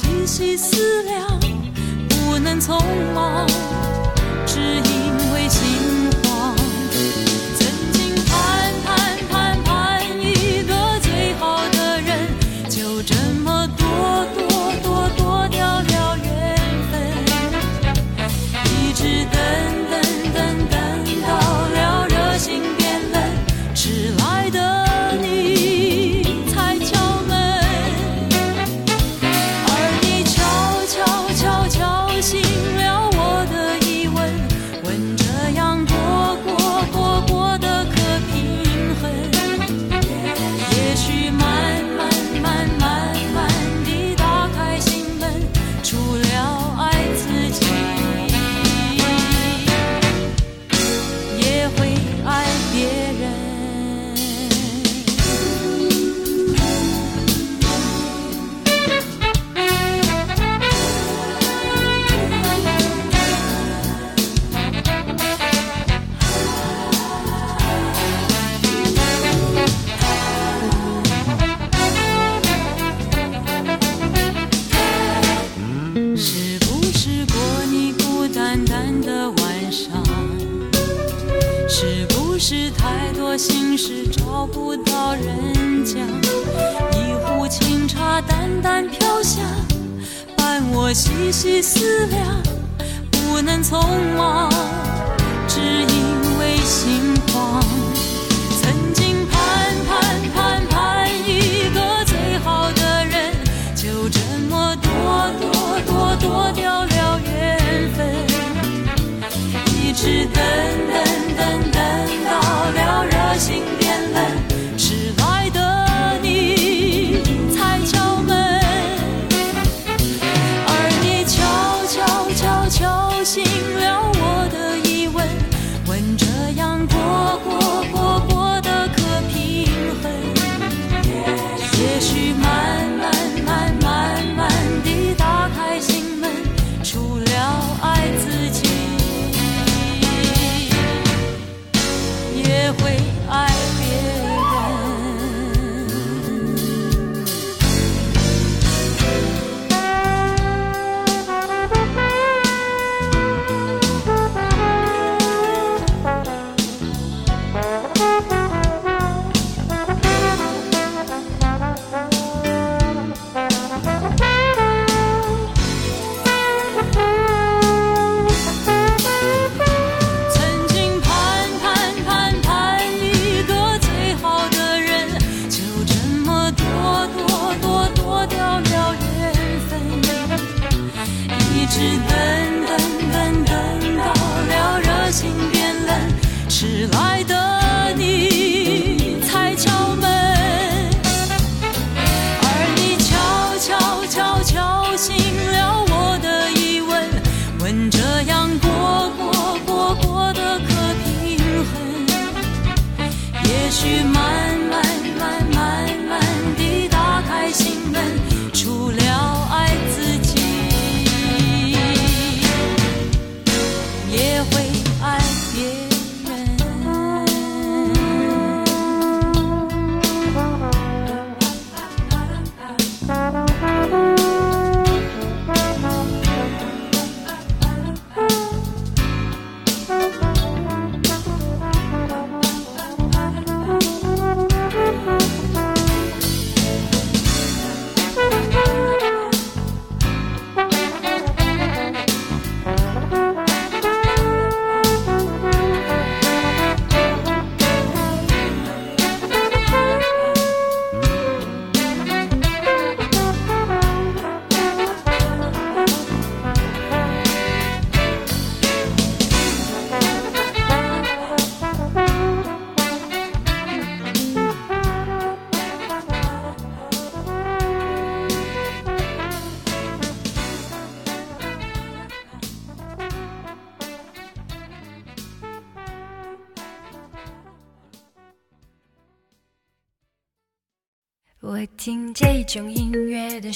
细细思量不能匆忙只因为心我细细思量不能匆忙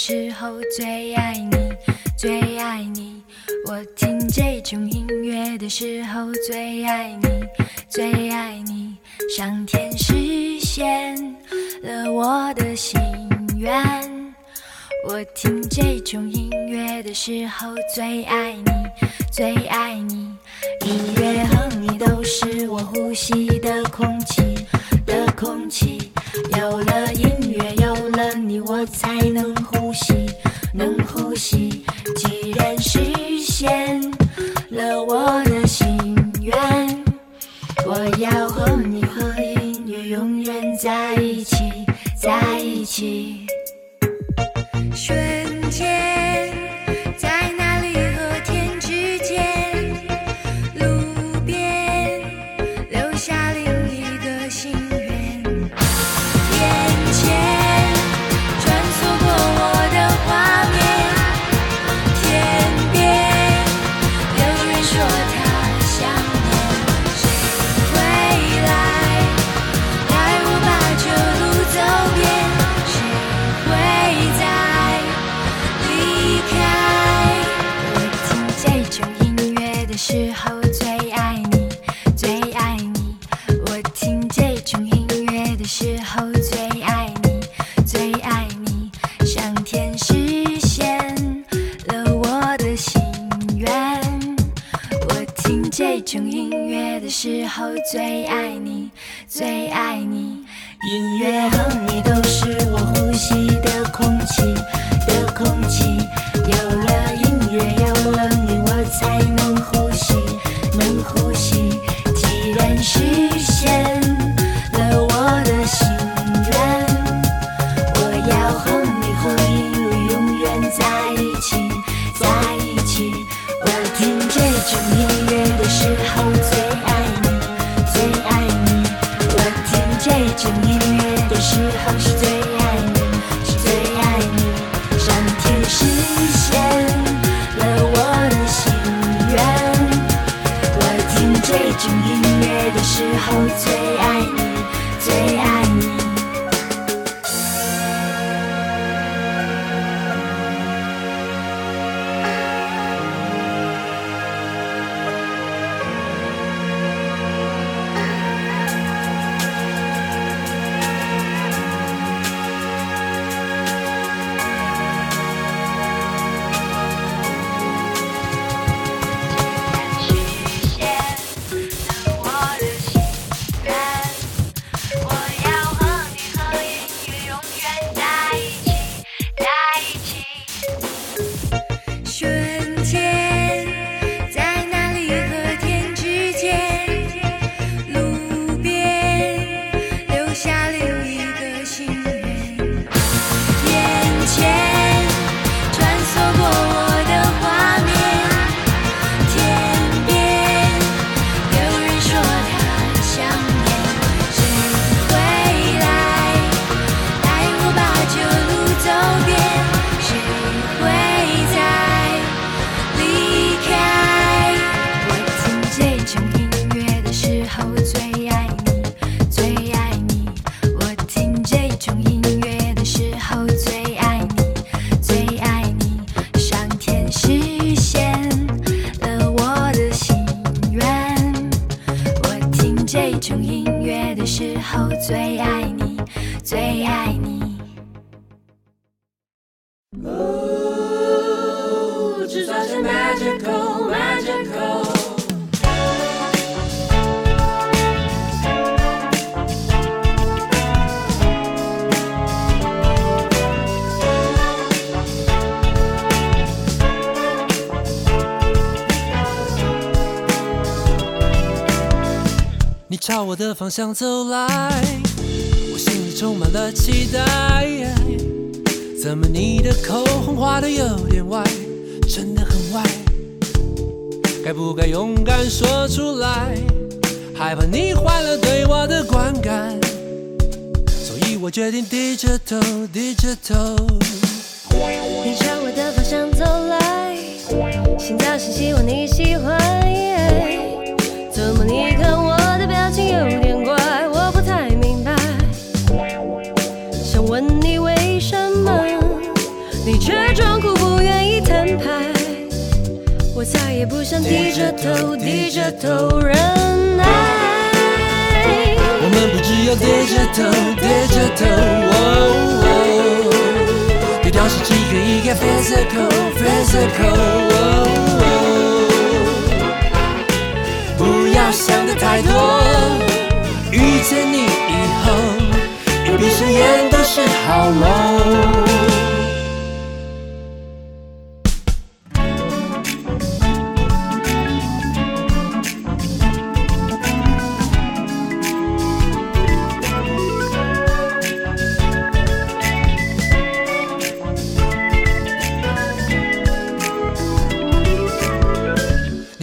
时候最爱你，最爱你。我听这种音乐的时候最爱你，最爱你。上天实现了我的心愿。我听这种音乐的时候最爱你，最爱你。音乐和你都是我呼吸的空气的空气。有了音乐，了你，我才能呼吸，能呼吸。既然实现了我的心愿，我要和你和音乐永远在一起，在一起。时候最爱你，最爱你。音乐和你都是我向走来，我心里充满了期待。怎么你的口红画的有点歪，真的很歪？该不该勇敢说出来？害怕你坏了对我的观感，所以我决定低着头，低着头。你朝我的方向走来，心跳是希望你喜欢。怎么你看我的表情有点却装酷不愿意摊牌我再也不想低着头低着头忍耐我们不只有低着头低着头哦喔对调时执意一个 physical physical 喔喔不要想的太多遇见你以后一闭上眼都是好梦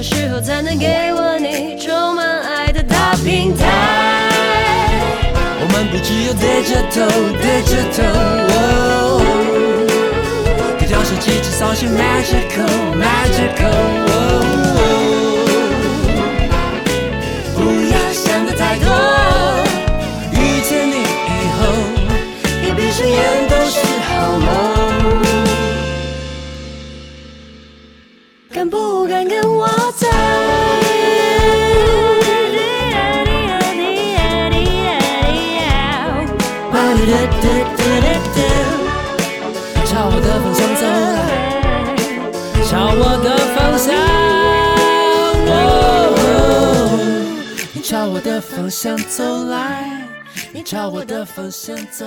什么时候才能给我你充满爱的大平台。我们不只有对着头，对着头。低调是几只扫兴 magical magical。朝我的方向走来，你朝我的方向走，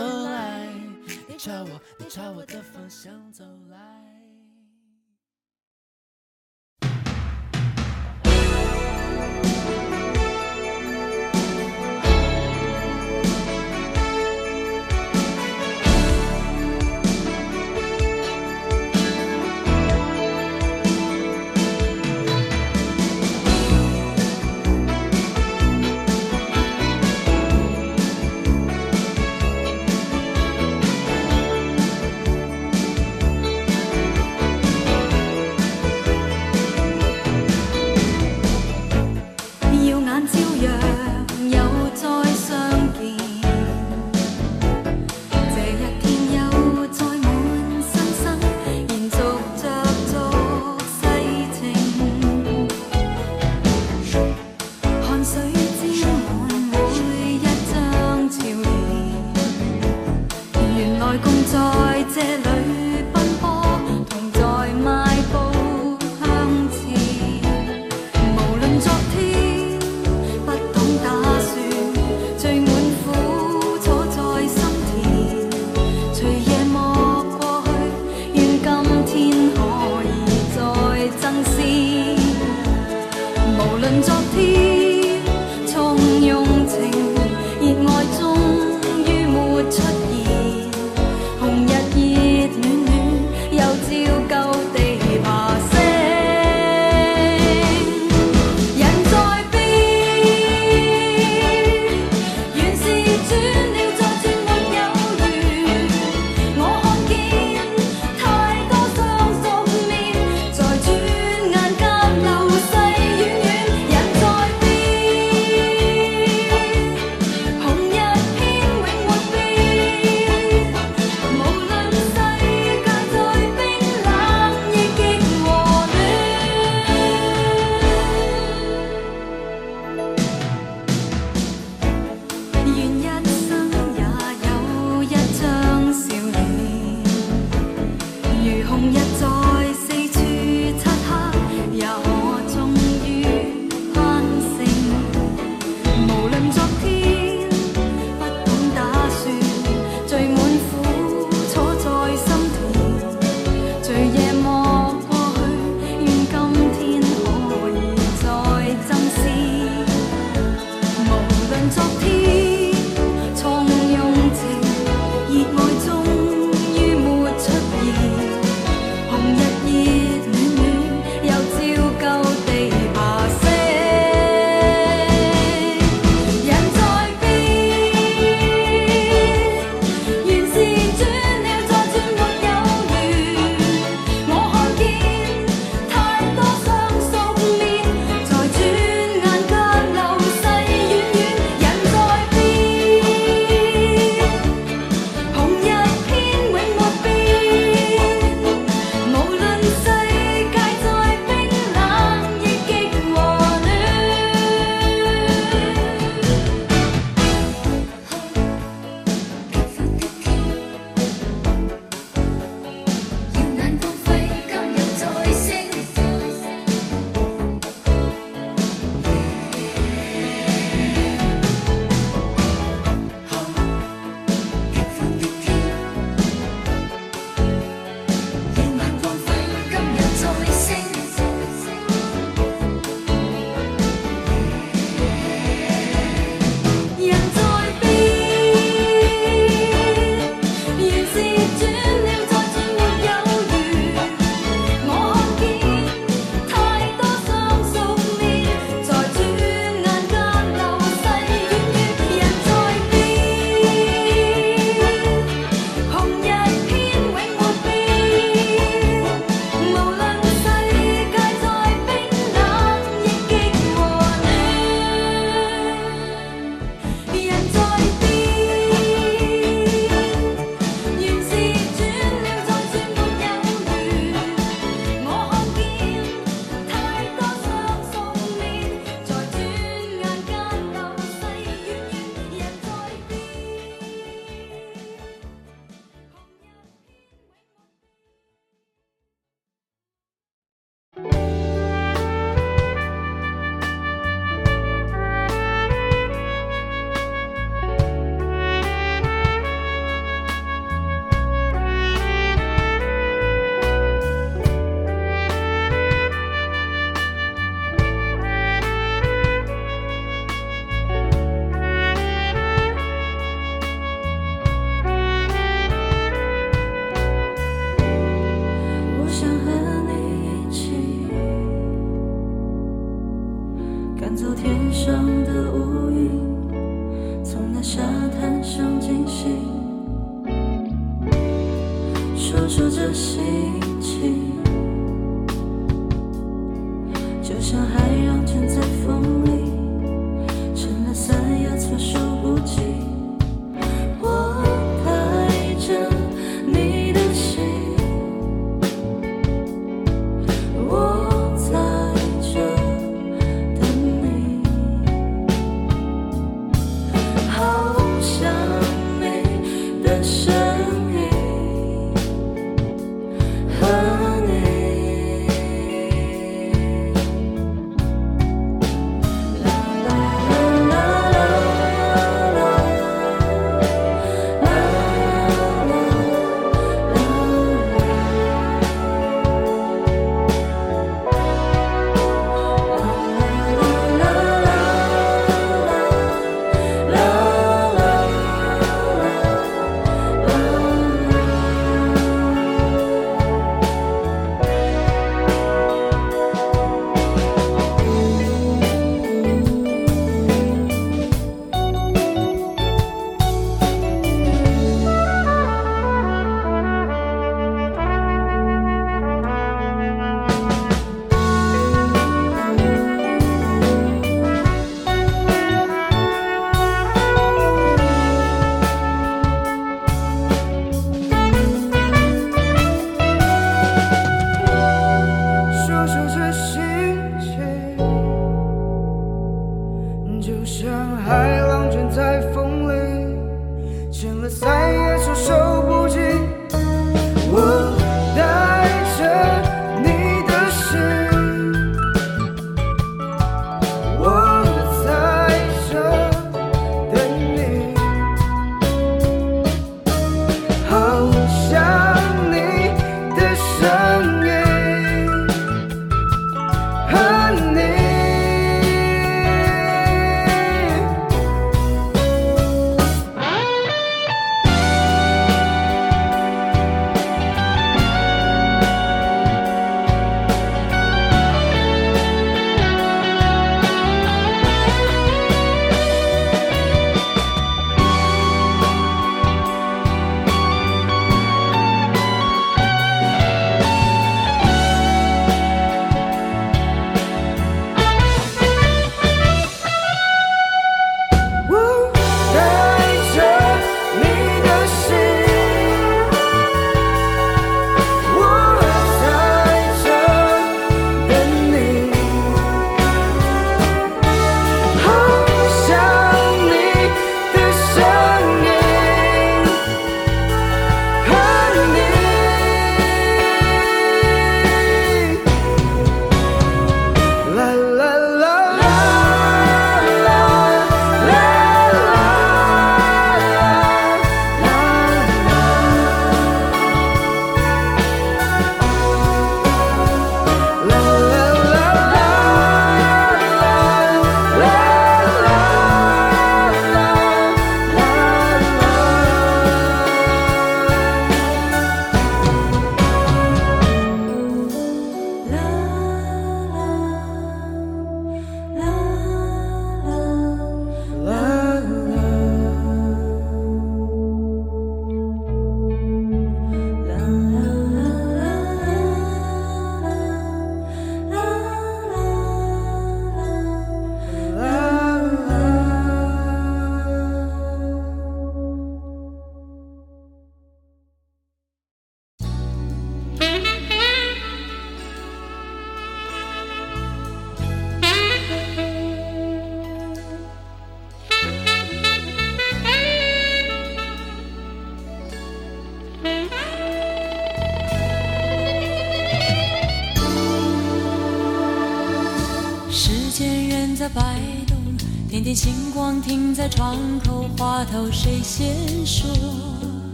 停在窗口，话头谁先说？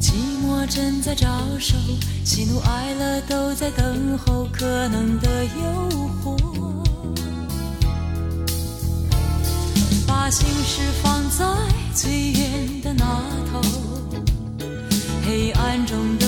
寂寞正在招手，喜怒哀乐都在等候可能的诱惑。把心事放在最远的那头，黑暗中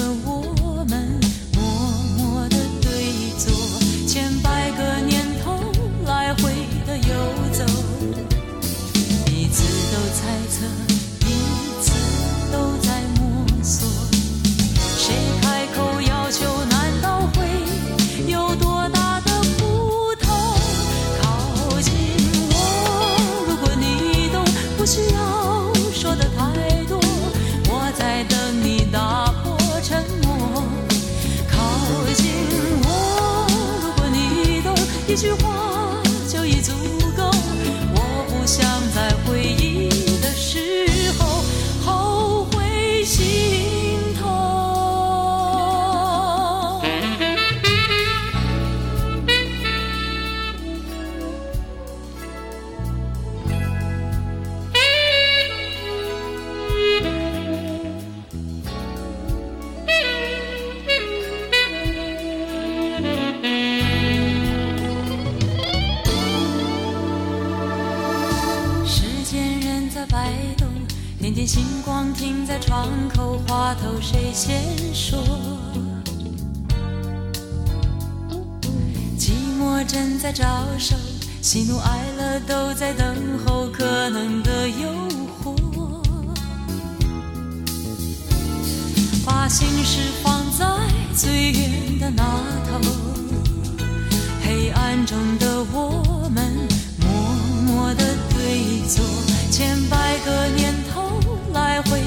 时间仍在摆动，点点星光停在窗口，话头谁先说？寂寞正在招手，喜怒哀乐都在等候可能的诱惑。把心事放最远的那头，黑暗中的我们默默的对坐，千百个年头来回